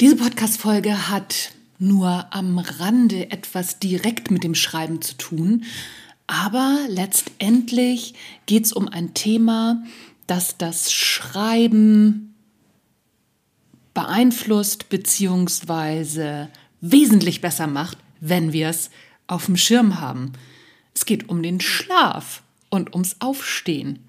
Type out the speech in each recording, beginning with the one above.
Diese Podcast-Folge hat nur am Rande etwas direkt mit dem Schreiben zu tun, aber letztendlich geht es um ein Thema, das das Schreiben beeinflusst bzw. wesentlich besser macht, wenn wir es auf dem Schirm haben. Es geht um den Schlaf und ums Aufstehen.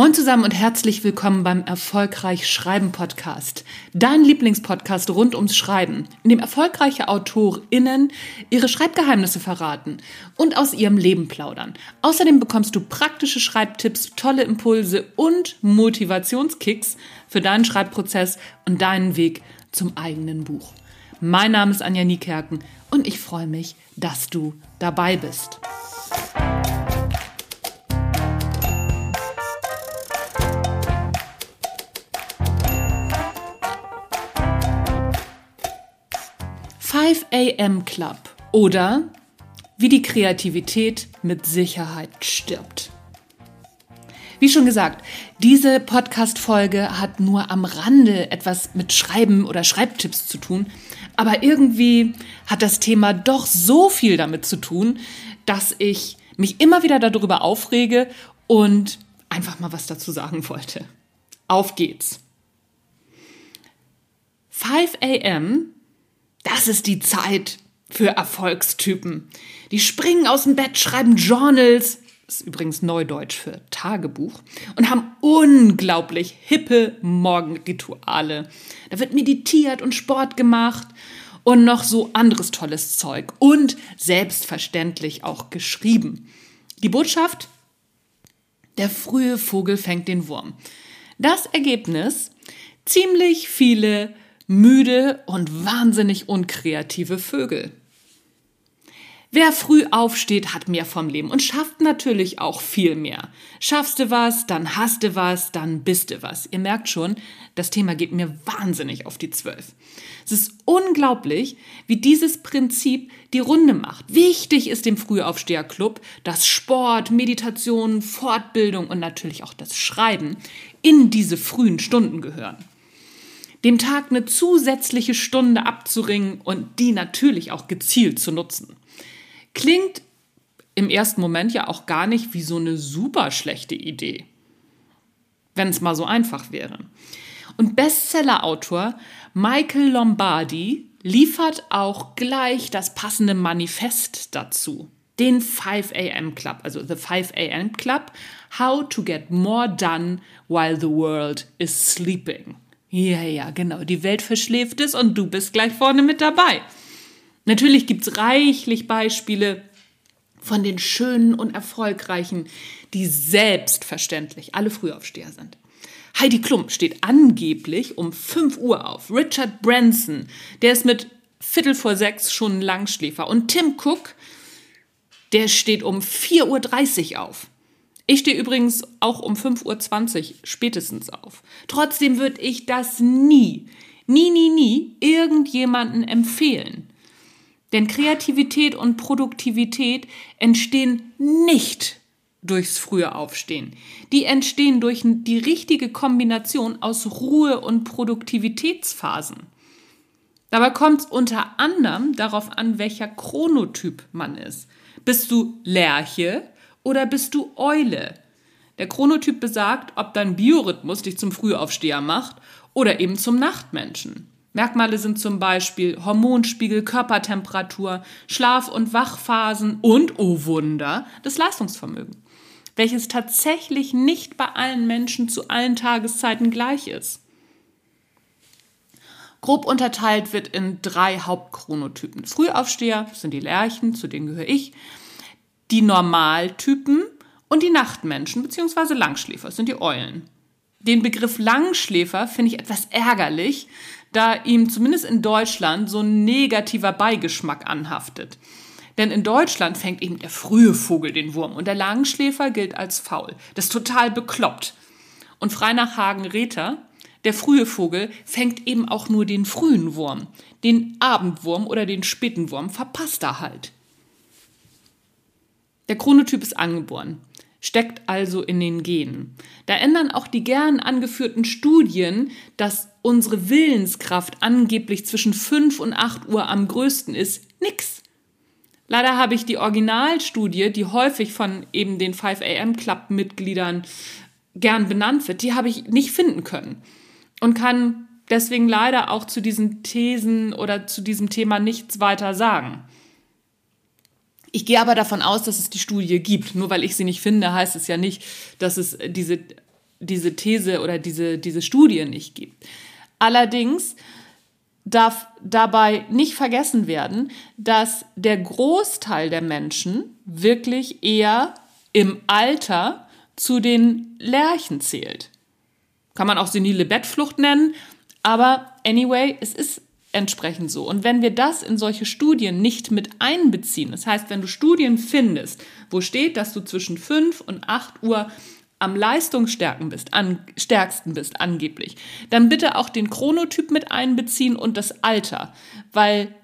'Moin zusammen und herzlich willkommen beim Erfolgreich Schreiben Podcast. Dein Lieblingspodcast rund ums Schreiben, in dem erfolgreiche AutorInnen ihre Schreibgeheimnisse verraten und aus ihrem Leben plaudern. Außerdem bekommst du praktische Schreibtipps, tolle Impulse und Motivationskicks für deinen Schreibprozess und deinen Weg zum eigenen Buch. Mein Name ist Anja Niekerken und ich freue mich, dass du dabei bist. 5 AM Club oder wie die Kreativität mit Sicherheit stirbt. Wie schon gesagt, diese Podcast-Folge hat nur am Rande etwas mit Schreiben oder Schreibtipps zu tun, aber irgendwie hat das Thema doch so viel damit zu tun, dass ich mich immer wieder darüber aufrege und einfach mal was dazu sagen wollte. Auf geht's. 5 AM das ist die Zeit für Erfolgstypen. Die springen aus dem Bett, schreiben Journals, ist übrigens Neudeutsch für Tagebuch, und haben unglaublich hippe Morgenrituale. Da wird meditiert und Sport gemacht und noch so anderes tolles Zeug und selbstverständlich auch geschrieben. Die Botschaft? Der frühe Vogel fängt den Wurm. Das Ergebnis? Ziemlich viele müde und wahnsinnig unkreative Vögel. Wer früh aufsteht, hat mehr vom Leben und schafft natürlich auch viel mehr. Schaffst du was, dann hast du was, dann bist du was. Ihr merkt schon, das Thema geht mir wahnsinnig auf die Zwölf. Es ist unglaublich, wie dieses Prinzip die Runde macht. Wichtig ist dem Frühaufsteherclub, dass Sport, Meditation, Fortbildung und natürlich auch das Schreiben in diese frühen Stunden gehören dem Tag eine zusätzliche Stunde abzuringen und die natürlich auch gezielt zu nutzen. Klingt im ersten Moment ja auch gar nicht wie so eine super schlechte Idee, wenn es mal so einfach wäre. Und Bestsellerautor Michael Lombardi liefert auch gleich das passende Manifest dazu. Den 5 AM Club, also The 5 AM Club, How to Get More Done While the World is Sleeping. Ja, ja, genau. Die Welt verschläft es und du bist gleich vorne mit dabei. Natürlich gibt es reichlich Beispiele von den Schönen und Erfolgreichen, die selbstverständlich alle Frühaufsteher sind. Heidi Klum steht angeblich um 5 Uhr auf. Richard Branson, der ist mit Viertel vor sechs schon ein Langschläfer. Und Tim Cook, der steht um 4.30 Uhr auf. Ich stehe übrigens auch um 5.20 Uhr spätestens auf. Trotzdem würde ich das nie, nie, nie, nie irgendjemanden empfehlen. Denn Kreativität und Produktivität entstehen nicht durchs frühe Aufstehen. Die entstehen durch die richtige Kombination aus Ruhe und Produktivitätsphasen. Dabei kommt es unter anderem darauf an, welcher Chronotyp man ist. Bist du Lerche oder bist du Eule? Der Chronotyp besagt, ob dein Biorhythmus dich zum Frühaufsteher macht oder eben zum Nachtmenschen. Merkmale sind zum Beispiel Hormonspiegel, Körpertemperatur, Schlaf- und Wachphasen und, oh Wunder, das Leistungsvermögen, welches tatsächlich nicht bei allen Menschen zu allen Tageszeiten gleich ist. Grob unterteilt wird in drei Hauptchronotypen. Frühaufsteher sind die Lerchen, zu denen gehöre ich die Normaltypen und die Nachtmenschen bzw. Langschläfer sind die Eulen. Den Begriff Langschläfer finde ich etwas ärgerlich, da ihm zumindest in Deutschland so ein negativer Beigeschmack anhaftet. Denn in Deutschland fängt eben der frühe Vogel den Wurm und der Langschläfer gilt als faul. Das ist total bekloppt. Und frei nach Hagen-Rether, der frühe Vogel fängt eben auch nur den frühen Wurm. Den Abendwurm oder den späten Wurm verpasst er halt. Der Chronotyp ist angeboren, steckt also in den Genen. Da ändern auch die gern angeführten Studien, dass unsere Willenskraft angeblich zwischen 5 und 8 Uhr am größten ist, nix. Leider habe ich die Originalstudie, die häufig von eben den 5 AM Club Mitgliedern gern benannt wird, die habe ich nicht finden können und kann deswegen leider auch zu diesen Thesen oder zu diesem Thema nichts weiter sagen. Ich gehe aber davon aus, dass es die Studie gibt. Nur weil ich sie nicht finde, heißt es ja nicht, dass es diese, diese These oder diese, diese Studie nicht gibt. Allerdings darf dabei nicht vergessen werden, dass der Großteil der Menschen wirklich eher im Alter zu den Lerchen zählt. Kann man auch senile Bettflucht nennen, aber anyway, es ist entsprechend so. Und wenn wir das in solche Studien nicht mit einbeziehen, das heißt, wenn du Studien findest, wo steht, dass du zwischen 5 und 8 Uhr am leistungsstärksten bist, an, stärksten bist angeblich, dann bitte auch den Chronotyp mit einbeziehen und das Alter, weil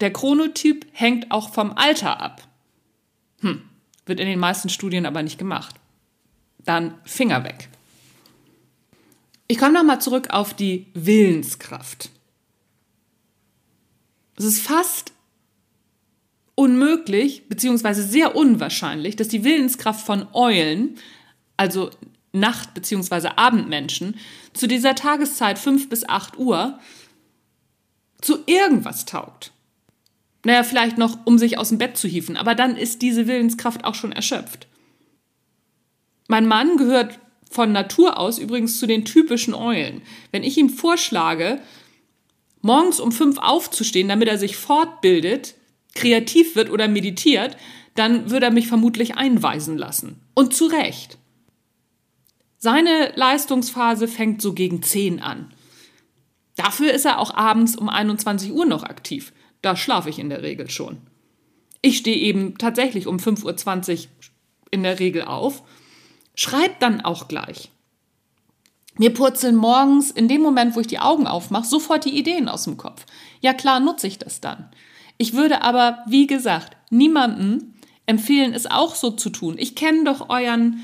der Chronotyp hängt auch vom Alter ab. Hm, wird in den meisten Studien aber nicht gemacht. Dann Finger weg. Ich komme nochmal zurück auf die Willenskraft. Es ist fast unmöglich, beziehungsweise sehr unwahrscheinlich, dass die Willenskraft von Eulen, also Nacht- bzw. Abendmenschen, zu dieser Tageszeit 5 bis 8 Uhr zu irgendwas taugt. Naja, vielleicht noch, um sich aus dem Bett zu hieven, aber dann ist diese Willenskraft auch schon erschöpft. Mein Mann gehört von Natur aus übrigens zu den typischen Eulen. Wenn ich ihm vorschlage, morgens um fünf aufzustehen, damit er sich fortbildet, kreativ wird oder meditiert, dann würde er mich vermutlich einweisen lassen. Und zu Recht. Seine Leistungsphase fängt so gegen zehn an. Dafür ist er auch abends um 21 Uhr noch aktiv. Da schlafe ich in der Regel schon. Ich stehe eben tatsächlich um 5.20 Uhr in der Regel auf, schreibe dann auch gleich. Mir purzeln morgens in dem Moment, wo ich die Augen aufmache, sofort die Ideen aus dem Kopf. Ja klar, nutze ich das dann. Ich würde aber, wie gesagt, niemandem empfehlen, es auch so zu tun. Ich kenne doch euren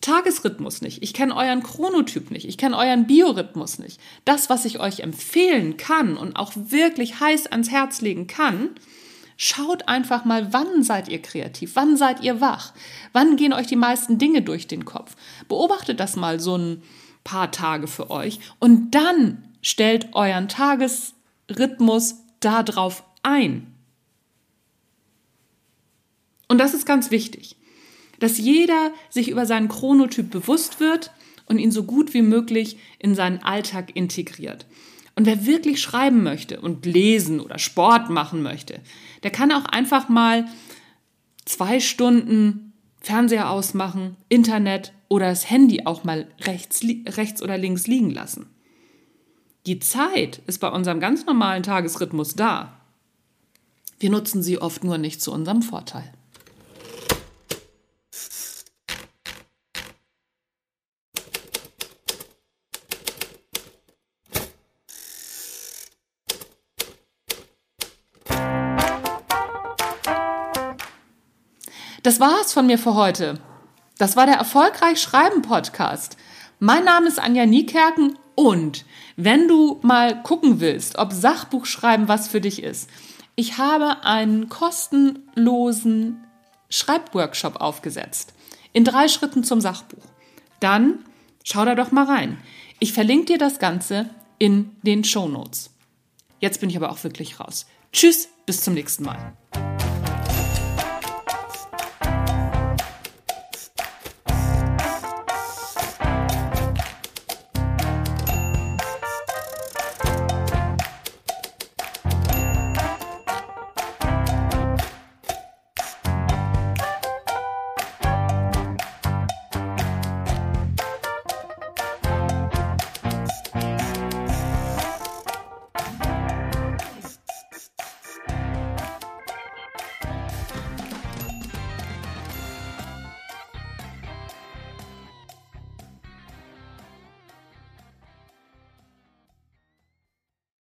Tagesrhythmus nicht. Ich kenne euren Chronotyp nicht. Ich kenne euren Biorhythmus nicht. Das, was ich euch empfehlen kann und auch wirklich heiß ans Herz legen kann, schaut einfach mal, wann seid ihr kreativ? Wann seid ihr wach? Wann gehen euch die meisten Dinge durch den Kopf? Beobachtet das mal so ein paar Tage für euch und dann stellt euren Tagesrhythmus darauf ein. Und das ist ganz wichtig, dass jeder sich über seinen Chronotyp bewusst wird und ihn so gut wie möglich in seinen Alltag integriert. Und wer wirklich schreiben möchte und lesen oder Sport machen möchte, der kann auch einfach mal zwei Stunden Fernseher ausmachen, Internet oder das Handy auch mal rechts, rechts oder links liegen lassen. Die Zeit ist bei unserem ganz normalen Tagesrhythmus da. Wir nutzen sie oft nur nicht zu unserem Vorteil. Das war's von mir für heute. Das war der Erfolgreich Schreiben Podcast. Mein Name ist Anja Niekerken und wenn du mal gucken willst, ob Sachbuchschreiben was für dich ist, ich habe einen kostenlosen Schreibworkshop aufgesetzt. In drei Schritten zum Sachbuch. Dann schau da doch mal rein. Ich verlinke dir das Ganze in den Show Notes. Jetzt bin ich aber auch wirklich raus. Tschüss, bis zum nächsten Mal.